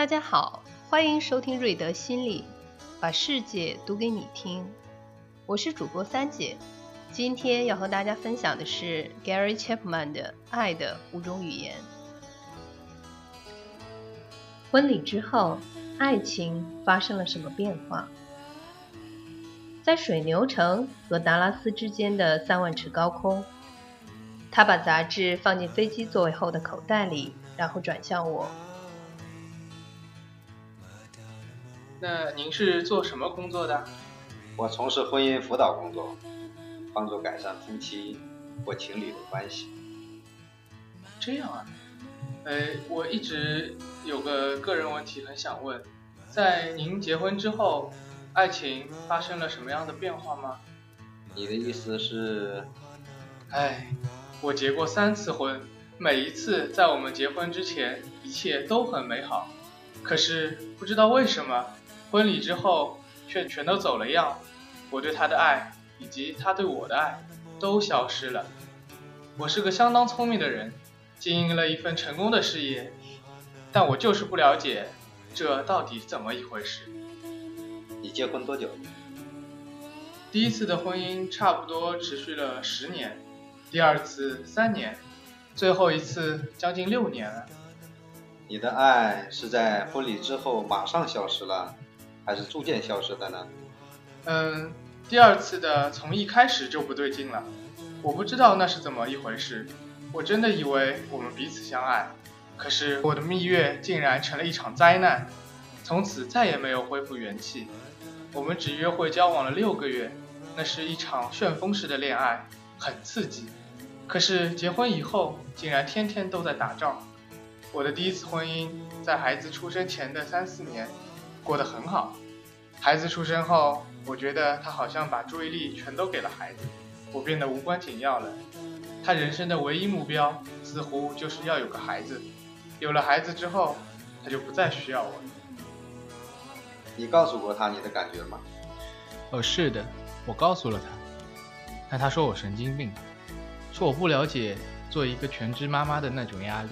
大家好，欢迎收听瑞德心理，把世界读给你听。我是主播三姐，今天要和大家分享的是 Gary Chapman 的《爱的五种语言》。婚礼之后，爱情发生了什么变化？在水牛城和达拉斯之间的三万尺高空，他把杂志放进飞机座位后的口袋里，然后转向我。那您是做什么工作的？我从事婚姻辅导工作，帮助改善夫妻或情侣的关系。这样啊，呃，我一直有个个人问题很想问，在您结婚之后，爱情发生了什么样的变化吗？你的意思是？哎，我结过三次婚，每一次在我们结婚之前，一切都很美好，可是不知道为什么。婚礼之后，却全都走了样。我对他的爱，以及他对我的爱，都消失了。我是个相当聪明的人，经营了一份成功的事业，但我就是不了解，这到底怎么一回事？你结婚多久？第一次的婚姻差不多持续了十年，第二次三年，最后一次将近六年了。你的爱是在婚礼之后马上消失了？还是逐渐消失的呢？嗯，第二次的从一开始就不对劲了，我不知道那是怎么一回事。我真的以为我们彼此相爱，可是我的蜜月竟然成了一场灾难，从此再也没有恢复元气。我们只约会交往了六个月，那是一场旋风式的恋爱，很刺激。可是结婚以后，竟然天天都在打仗。我的第一次婚姻在孩子出生前的三四年。过得很好，孩子出生后，我觉得他好像把注意力全都给了孩子，我变得无关紧要了。他人生的唯一目标似乎就是要有个孩子，有了孩子之后，他就不再需要我了。你告诉过他你的感觉吗？哦，是的，我告诉了他，但他说我神经病，说我不了解做一个全职妈妈的那种压力，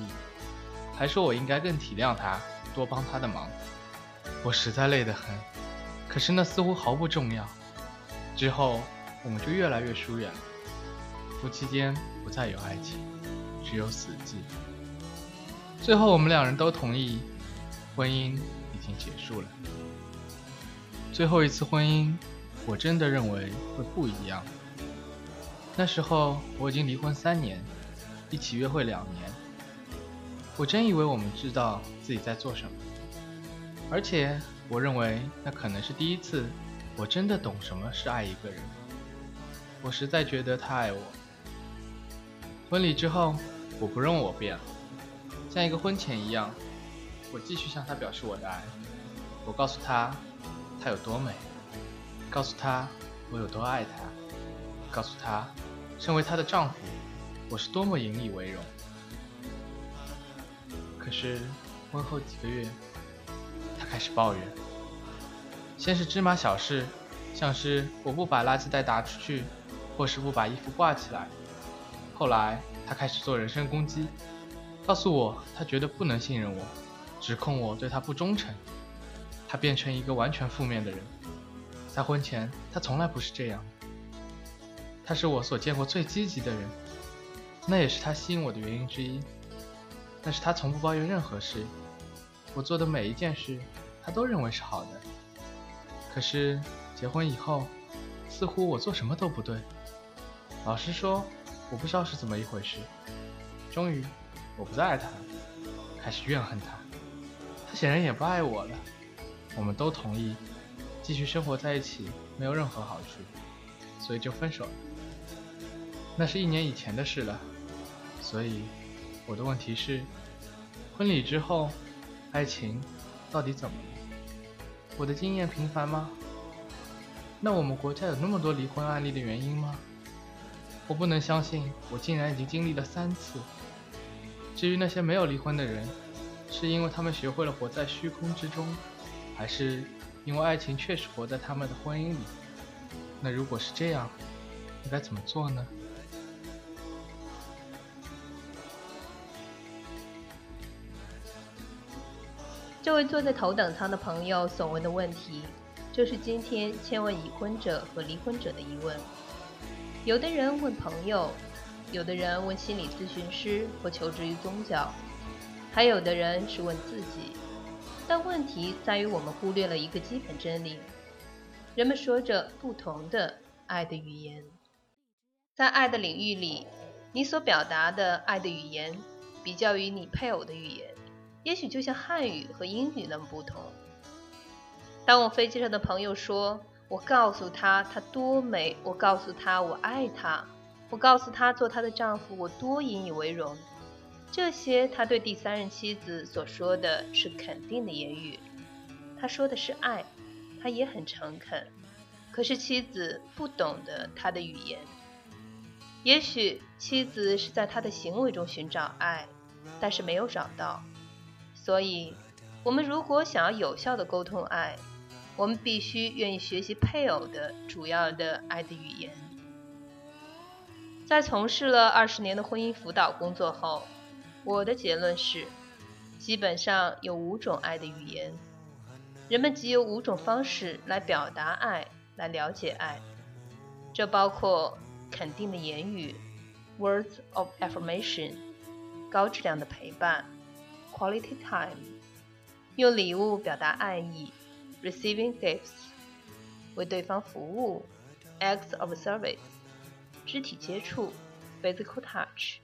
还说我应该更体谅他，多帮他的忙。我实在累得很，可是那似乎毫不重要。之后我们就越来越疏远，夫妻间不再有爱情，只有死寂。最后我们两人都同意，婚姻已经结束了。最后一次婚姻，我真的认为会不一样。那时候我已经离婚三年，一起约会两年，我真以为我们知道自己在做什么。而且，我认为那可能是第一次，我真的懂什么是爱一个人。我实在觉得他爱我。婚礼之后，我不认我变了，像一个婚前一样，我继续向他表示我的爱。我告诉他，她有多美；告诉他，我有多爱她；告诉他，身为她的丈夫，我是多么引以为荣。可是，婚后几个月。开始抱怨，先是芝麻小事，像是我不把垃圾袋拿出去，或是不把衣服挂起来。后来他开始做人身攻击，告诉我他觉得不能信任我，指控我对他不忠诚。他变成一个完全负面的人。在婚前，他从来不是这样。他是我所见过最积极的人，那也是他吸引我的原因之一。但是他从不抱怨任何事。我做的每一件事，他都认为是好的。可是结婚以后，似乎我做什么都不对。老实说，我不知道是怎么一回事。终于，我不再爱他了，开始怨恨他。他显然也不爱我了。我们都同意继续生活在一起没有任何好处，所以就分手了。那是一年以前的事了。所以，我的问题是，婚礼之后。爱情到底怎么了？我的经验平凡吗？那我们国家有那么多离婚案例的原因吗？我不能相信，我竟然已经经历了三次。至于那些没有离婚的人，是因为他们学会了活在虚空之中，还是因为爱情确实活在他们的婚姻里？那如果是这样，应该怎么做呢？这位坐在头等舱的朋友所问的问题，就是今天千万已婚者和离婚者的疑问。有的人问朋友，有的人问心理咨询师或求助于宗教，还有的人是问自己。但问题在于，我们忽略了一个基本真理：人们说着不同的爱的语言。在爱的领域里，你所表达的爱的语言，比较于你配偶的语言。也许就像汉语和英语那么不同。当我飞机上的朋友说我告诉他他多美，我告诉他我爱他，我告诉他做他的丈夫我多引以为荣，这些他对第三任妻子所说的是肯定的言语，他说的是爱，他也很诚恳。可是妻子不懂得他的语言，也许妻子是在他的行为中寻找爱，但是没有找到。所以，我们如果想要有效的沟通爱，我们必须愿意学习配偶的主要的爱的语言。在从事了二十年的婚姻辅导工作后，我的结论是，基本上有五种爱的语言，人们即有五种方式来表达爱，来了解爱。这包括肯定的言语 （words of affirmation）、高质量的陪伴。Quality time，用礼物表达爱意；receiving gifts，为对方服务；acts of service，肢体接触；physical touch。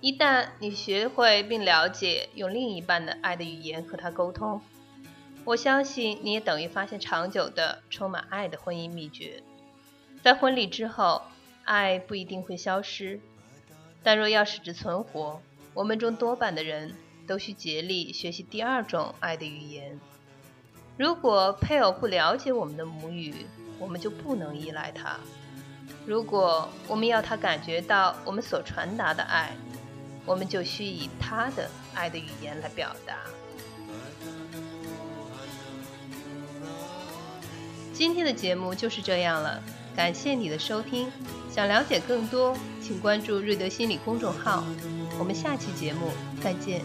一旦你学会并了解用另一半的爱的语言和他沟通，我相信你也等于发现长久的、充满爱的婚姻秘诀。在婚礼之后，爱不一定会消失，但若要使之存活，我们中多半的人都需竭力学习第二种爱的语言。如果配偶不了解我们的母语，我们就不能依赖他。如果我们要他感觉到我们所传达的爱，我们就需以他的爱的语言来表达。今天的节目就是这样了，感谢你的收听。想了解更多，请关注瑞德心理公众号。我们下期节目再见。